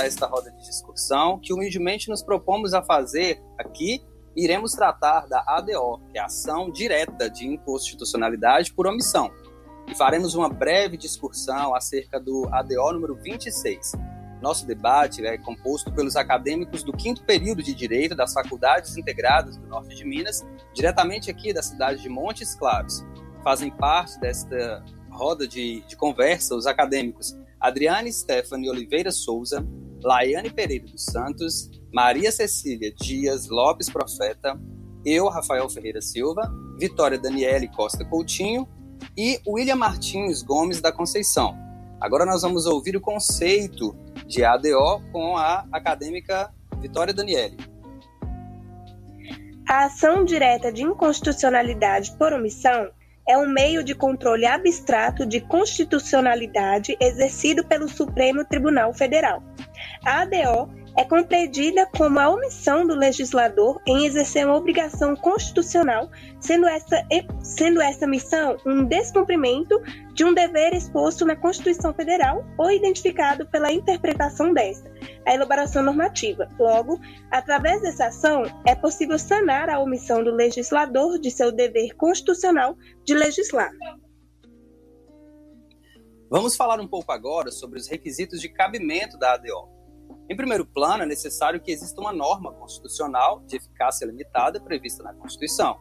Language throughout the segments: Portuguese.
a esta roda de discussão que humildemente nos propomos a fazer aqui. Iremos tratar da ADO, que é a Ação Direta de Inconstitucionalidade por Omissão. E faremos uma breve discussão acerca do ADO número 26. Nosso debate é composto pelos acadêmicos do quinto período de Direito das Faculdades Integradas do Norte de Minas, diretamente aqui da cidade de Montes Claros. Fazem parte desta roda de, de conversa os acadêmicos Adriane Stephanie Oliveira Souza, Laiane Pereira dos Santos, Maria Cecília Dias Lopes Profeta, eu, Rafael Ferreira Silva, Vitória Daniele Costa Coutinho e William Martins Gomes da Conceição. Agora nós vamos ouvir o conceito de ADO com a acadêmica Vitória Daniele. A ação direta de inconstitucionalidade por omissão é um meio de controle abstrato de constitucionalidade exercido pelo Supremo Tribunal Federal. A ADO é compreendida como a omissão do legislador em exercer uma obrigação constitucional, sendo essa, sendo essa missão um descumprimento de um dever exposto na Constituição Federal ou identificado pela interpretação desta, a elaboração normativa. Logo, através dessa ação, é possível sanar a omissão do legislador de seu dever constitucional de legislar. Vamos falar um pouco agora sobre os requisitos de cabimento da ADO. Em primeiro plano, é necessário que exista uma norma constitucional de eficácia limitada prevista na Constituição.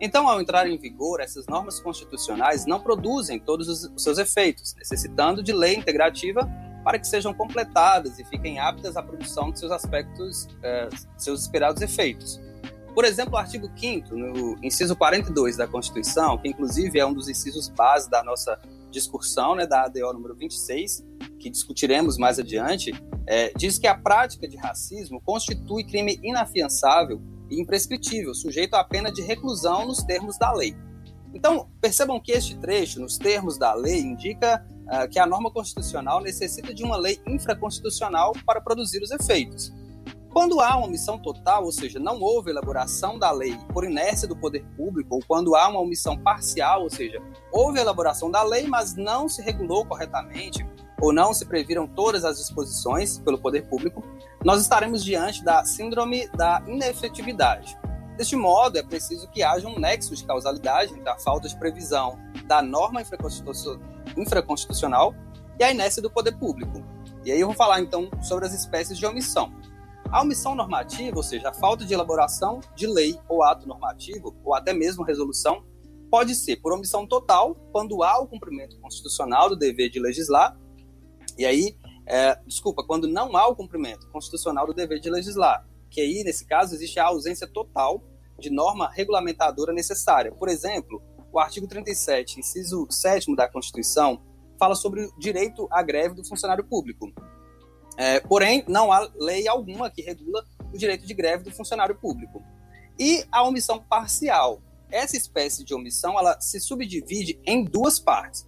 Então, ao entrar em vigor, essas normas constitucionais não produzem todos os seus efeitos, necessitando de lei integrativa para que sejam completadas e fiquem aptas à produção de seus aspectos, eh, seus esperados efeitos. Por exemplo, o artigo 5 no inciso 42 da Constituição, que inclusive é um dos incisos base da nossa discussão, né, da ADO número 26, que discutiremos mais adiante, é, diz que a prática de racismo constitui crime inafiançável e imprescritível, sujeito à pena de reclusão nos termos da lei. Então, percebam que este trecho, nos termos da lei, indica uh, que a norma constitucional necessita de uma lei infraconstitucional para produzir os efeitos. Quando há uma omissão total, ou seja, não houve elaboração da lei por inércia do poder público, ou quando há uma omissão parcial, ou seja, houve elaboração da lei, mas não se regulou corretamente, ou não se previram todas as disposições pelo poder público, nós estaremos diante da síndrome da inefetividade. Deste modo, é preciso que haja um nexo de causalidade entre a falta de previsão da norma infraconstitucional e a inércia do poder público. E aí eu vou falar então sobre as espécies de omissão. A omissão normativa, ou seja, a falta de elaboração de lei ou ato normativo, ou até mesmo resolução, pode ser por omissão total, quando há o cumprimento constitucional do dever de legislar, e aí, é, desculpa, quando não há o cumprimento constitucional do dever de legislar, que aí, nesse caso, existe a ausência total de norma regulamentadora necessária. Por exemplo, o artigo 37, inciso 7 da Constituição, fala sobre o direito à greve do funcionário público. É, porém, não há lei alguma que regula o direito de greve do funcionário público. E a omissão parcial. Essa espécie de omissão ela se subdivide em duas partes.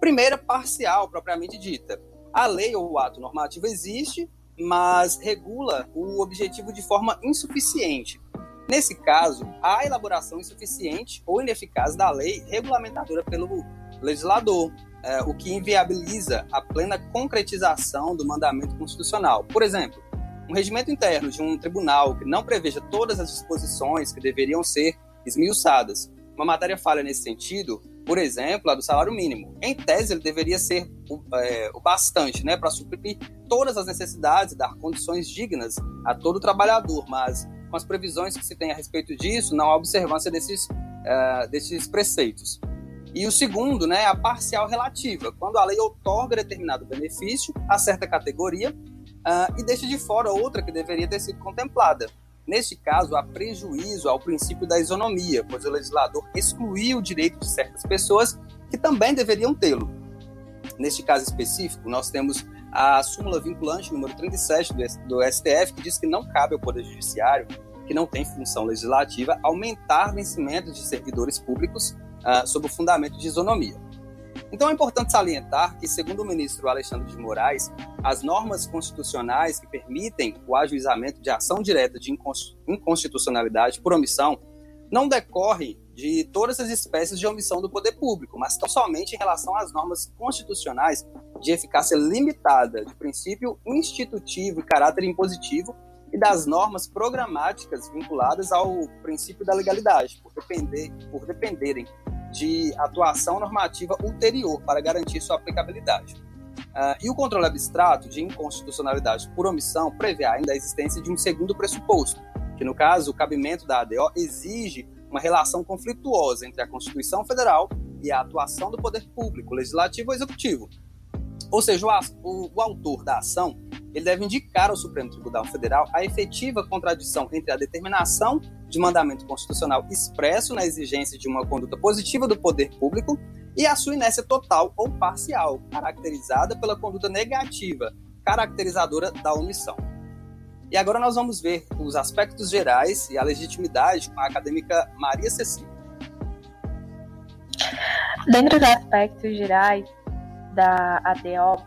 Primeira, parcial, propriamente dita a lei ou o ato normativo existe, mas regula o objetivo de forma insuficiente. Nesse caso, há elaboração insuficiente ou ineficaz da lei regulamentadora pelo legislador, é, o que inviabiliza a plena concretização do mandamento constitucional. Por exemplo, um regimento interno de um tribunal que não preveja todas as disposições que deveriam ser esmiuçadas. Uma matéria falha nesse sentido por exemplo, a do salário mínimo. Em tese, ele deveria ser o, é, o bastante né, para suprir todas as necessidades, dar condições dignas a todo trabalhador, mas com as previsões que se tem a respeito disso, não há observância desses, é, desses preceitos. E o segundo, né, a parcial relativa, quando a lei otorga determinado benefício a certa categoria uh, e deixa de fora outra que deveria ter sido contemplada. Neste caso, há prejuízo ao princípio da isonomia, pois o legislador excluiu o direito de certas pessoas que também deveriam tê-lo. Neste caso específico, nós temos a súmula vinculante número 37 do STF, que diz que não cabe ao Poder Judiciário, que não tem função legislativa, aumentar vencimentos de servidores públicos uh, sob o fundamento de isonomia. Então é importante salientar que, segundo o ministro Alexandre de Moraes, as normas constitucionais que permitem o ajuizamento de ação direta de inconstitucionalidade por omissão não decorre de todas as espécies de omissão do poder público, mas tão somente em relação às normas constitucionais de eficácia limitada, de princípio institutivo e caráter impositivo, e das normas programáticas vinculadas ao princípio da legalidade, por, depender, por dependerem de atuação normativa ulterior para garantir sua aplicabilidade. Uh, e o controle abstrato de inconstitucionalidade por omissão prevê ainda a existência de um segundo pressuposto, que no caso o cabimento da ADO exige uma relação conflituosa entre a Constituição Federal e a atuação do poder público, legislativo ou executivo. Ou seja, o, o, o autor da ação ele deve indicar ao Supremo Tribunal Federal a efetiva contradição entre a determinação de mandamento constitucional expresso na exigência de uma conduta positiva do poder público e a sua inércia total ou parcial, caracterizada pela conduta negativa, caracterizadora da omissão. E agora nós vamos ver os aspectos gerais e a legitimidade com a acadêmica Maria Cecília. Dentro dos aspectos gerais da ADO,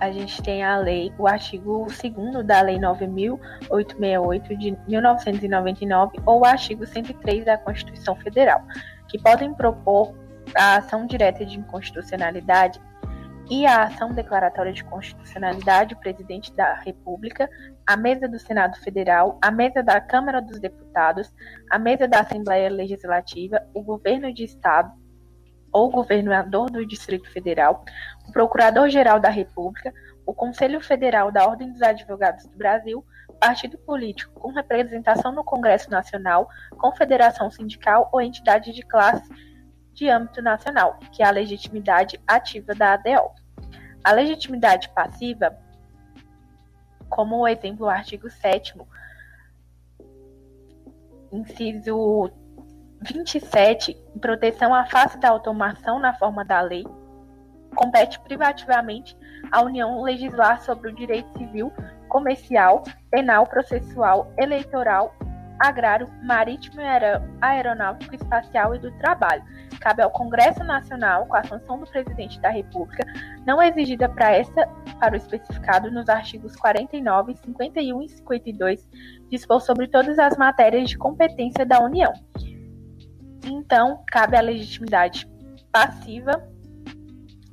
a gente tem a lei, o artigo 2 da Lei 9.868 de 1999 ou o artigo 103 da Constituição Federal, que podem propor a ação direta de inconstitucionalidade e a ação declaratória de constitucionalidade, o presidente da República, a mesa do Senado Federal, a mesa da Câmara dos Deputados, a mesa da Assembleia Legislativa, o governo de Estado ou governador do Distrito Federal, o Procurador-Geral da República, o Conselho Federal da Ordem dos Advogados do Brasil, partido político com representação no Congresso Nacional, confederação sindical ou entidade de classe de âmbito nacional, que é a legitimidade ativa da ADO. A legitimidade passiva, como o exemplo o artigo 7 inciso 27, proteção à face da automação na forma da lei, compete privativamente à União legislar sobre o direito civil, comercial, penal, processual, eleitoral agrário, marítimo aeronáutico, espacial e do trabalho. Cabe ao Congresso Nacional, com a sanção do Presidente da República, não exigida para essa para o especificado nos artigos 49, 51 e 52, dispor sobre todas as matérias de competência da União. Então, cabe à legitimidade passiva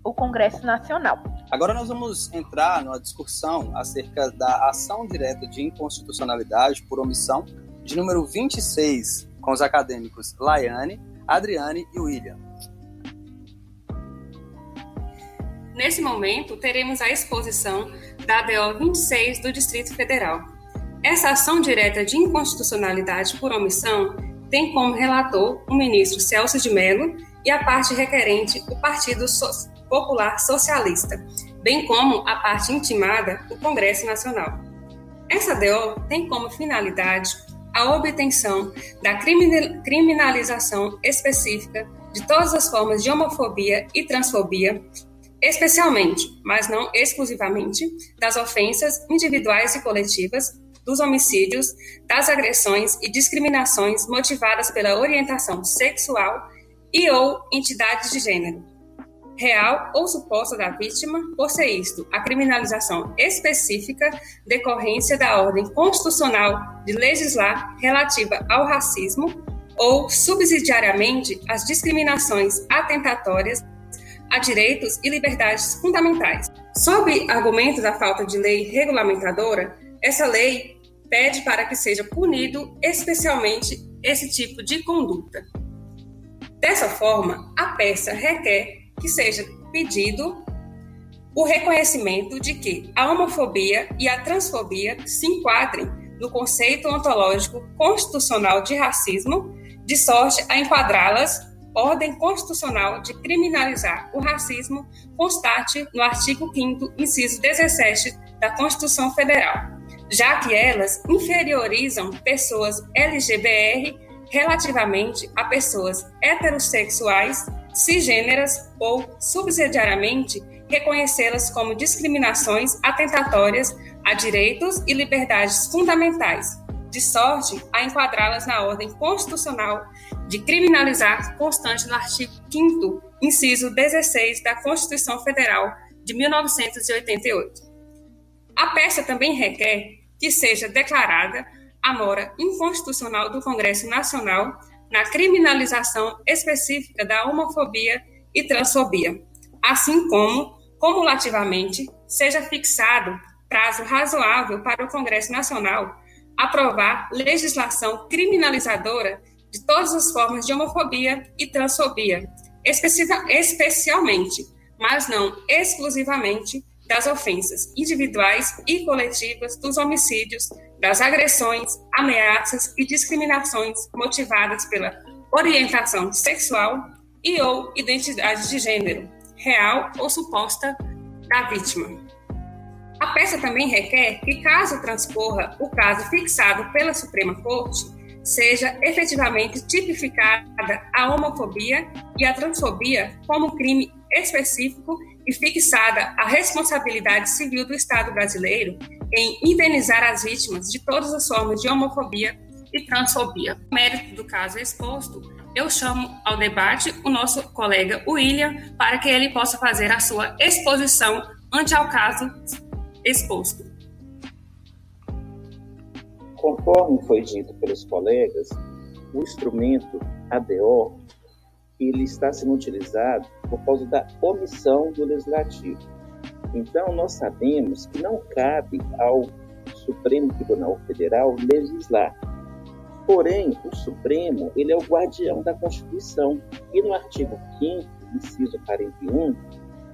o Congresso Nacional. Agora nós vamos entrar numa discussão acerca da ação direta de inconstitucionalidade por omissão de número 26, com os acadêmicos Laiane, Adriane e William. Nesse momento, teremos a exposição da ADO 26 do Distrito Federal. Essa ação direta de inconstitucionalidade por omissão tem como relator o ministro Celso de Mello e a parte requerente o Partido Popular Socialista, bem como a parte intimada, o Congresso Nacional. Essa DO tem como finalidade a obtenção da criminalização específica de todas as formas de homofobia e transfobia, especialmente, mas não exclusivamente, das ofensas individuais e coletivas, dos homicídios, das agressões e discriminações motivadas pela orientação sexual e ou entidades de gênero, real ou suposta da vítima, por ser isto a criminalização específica decorrência da ordem constitucional de legislar relativa ao racismo ou subsidiariamente as discriminações atentatórias a direitos e liberdades fundamentais. Sob argumento da falta de lei regulamentadora, essa lei pede para que seja punido especialmente esse tipo de conduta. Dessa forma, a peça requer que seja pedido o reconhecimento de que a homofobia e a transfobia se enquadrem no conceito ontológico constitucional de racismo, de sorte a enquadrá-las ordem constitucional de criminalizar o racismo constate no artigo 5 inciso 17 da Constituição Federal, já que elas inferiorizam pessoas LGBR relativamente a pessoas heterossexuais cisgêneras ou, subsidiariamente, reconhecê-las como discriminações atentatórias a direitos e liberdades fundamentais, de sorte a enquadrá-las na ordem constitucional de criminalizar constante no artigo 5 inciso 16 da Constituição Federal de 1988. A peça também requer que seja declarada a mora inconstitucional do Congresso Nacional na criminalização específica da homofobia e transfobia, assim como, cumulativamente, seja fixado prazo razoável para o Congresso Nacional aprovar legislação criminalizadora de todas as formas de homofobia e transfobia, especialmente, mas não exclusivamente, das ofensas individuais e coletivas, dos homicídios, das agressões, ameaças e discriminações motivadas pela orientação sexual e ou identidade de gênero, real ou suposta, da vítima. A peça também requer que, caso transcorra o caso fixado pela Suprema Corte, seja efetivamente tipificada a homofobia e a transfobia como crime específico e fixada a responsabilidade civil do Estado brasileiro em indenizar as vítimas de todas as formas de homofobia e transfobia. No mérito do caso exposto, eu chamo ao debate o nosso colega William para que ele possa fazer a sua exposição ante ao caso exposto. Conforme foi dito pelos colegas, o instrumento ADO ele está sendo utilizado por causa da omissão do legislativo. Então, nós sabemos que não cabe ao Supremo Tribunal Federal legislar. Porém, o Supremo ele é o guardião da Constituição e no artigo 5 inciso 41,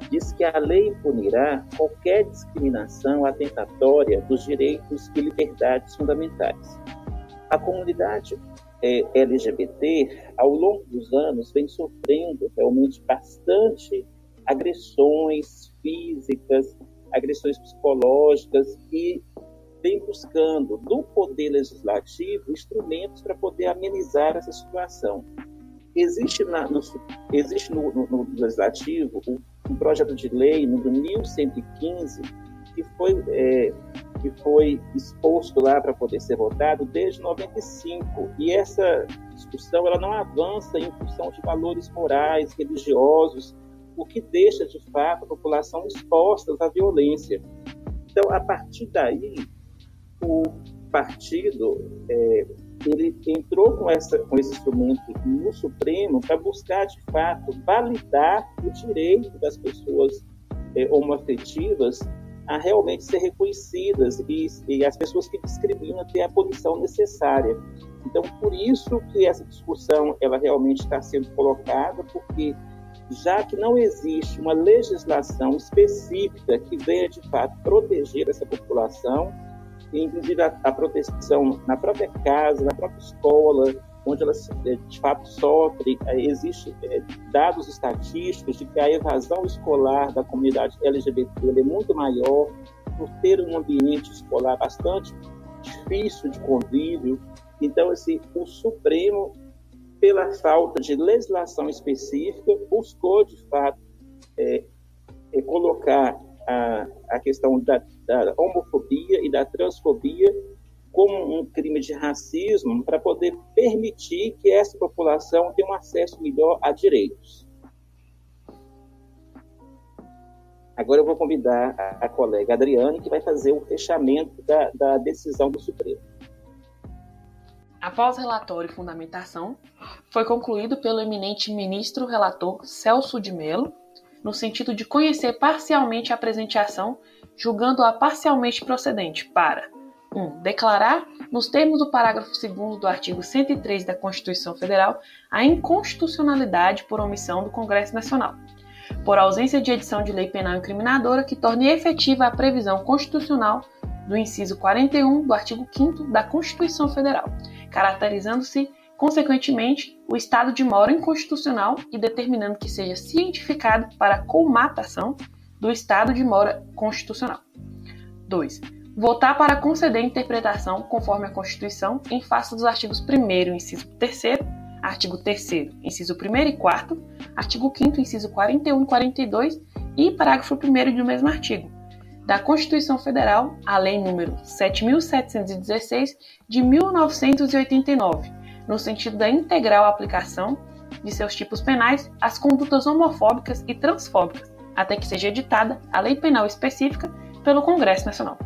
diz que a lei punirá qualquer discriminação atentatória dos direitos e liberdades fundamentais. A comunidade é, LGBT, ao longo dos anos, vem sofrendo realmente bastante agressões físicas, agressões psicológicas e vem buscando do poder legislativo instrumentos para poder amenizar essa situação. Existe, na, no, existe no, no, no legislativo um, um, projeto de lei número 1115 que foi é, que foi exposto lá para poder ser votado desde 95 e essa discussão ela não avança em função de valores morais, religiosos, o que deixa de fato a população exposta à violência. Então, a partir daí, o partido é, ele entrou com, essa, com esse instrumento no Supremo para buscar de fato validar o direito das pessoas é, homoafetivas a realmente ser reconhecidas e, e as pessoas que discriminam ter a punição necessária. Então, por isso que essa discussão ela realmente está sendo colocada, porque já que não existe uma legislação específica que venha de fato proteger essa população, inclusive a, a proteção na própria casa, na própria escola, onde elas eh, de fato sofrem, eh, existe é, dados estatísticos de que a evasão escolar da comunidade LGBT é muito maior, por ter um ambiente escolar bastante difícil de convívio. Então, assim, o Supremo, pela falta de legislação específica, buscou, de fato, é, é colocar a, a questão da, da homofobia e da transfobia como um crime de racismo para poder permitir que essa população tenha um acesso melhor a direitos. Agora eu vou convidar a, colega Adriane, que vai fazer o fechamento da, da decisão do Supremo. Após relatório e fundamentação, foi concluído pelo eminente ministro relator Celso de Mello, no sentido de conhecer parcialmente a presente ação, julgando-a parcialmente procedente para 1. Declarar, nos termos do parágrafo 2 do artigo 103 da Constituição Federal, a inconstitucionalidade por omissão do Congresso Nacional, por ausência de edição de lei penal incriminadora que torne efetiva a previsão constitucional do inciso 41 do artigo 5 da Constituição Federal, caracterizando-se, consequentemente, o estado de mora inconstitucional e determinando que seja cientificado para a colmatação do estado de mora constitucional. 2 votar para conceder interpretação conforme a Constituição em face dos artigos 1 inciso 3 artigo 3 inciso 1 e 4 artigo 5 inciso 41 e 42 e parágrafo 1 do mesmo artigo, da Constituição Federal, a Lei número 7.716 de 1989, no sentido da integral aplicação de seus tipos penais às condutas homofóbicas e transfóbicas, até que seja editada a lei penal específica pelo Congresso Nacional.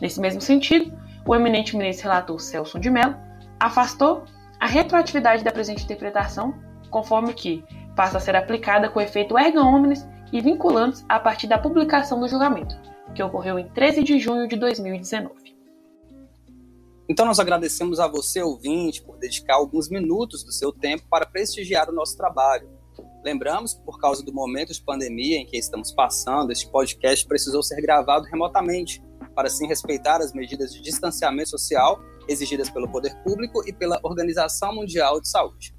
Nesse mesmo sentido, o eminente ministro relator Celso de Mello afastou a retroatividade da presente interpretação, conforme que passa a ser aplicada com efeito erga omnes e vinculantes a partir da publicação do julgamento, que ocorreu em 13 de junho de 2019. Então, nós agradecemos a você, ouvinte, por dedicar alguns minutos do seu tempo para prestigiar o nosso trabalho. Lembramos que, por causa do momento de pandemia em que estamos passando, este podcast precisou ser gravado remotamente, para assim respeitar as medidas de distanciamento social exigidas pelo poder público e pela Organização Mundial de Saúde.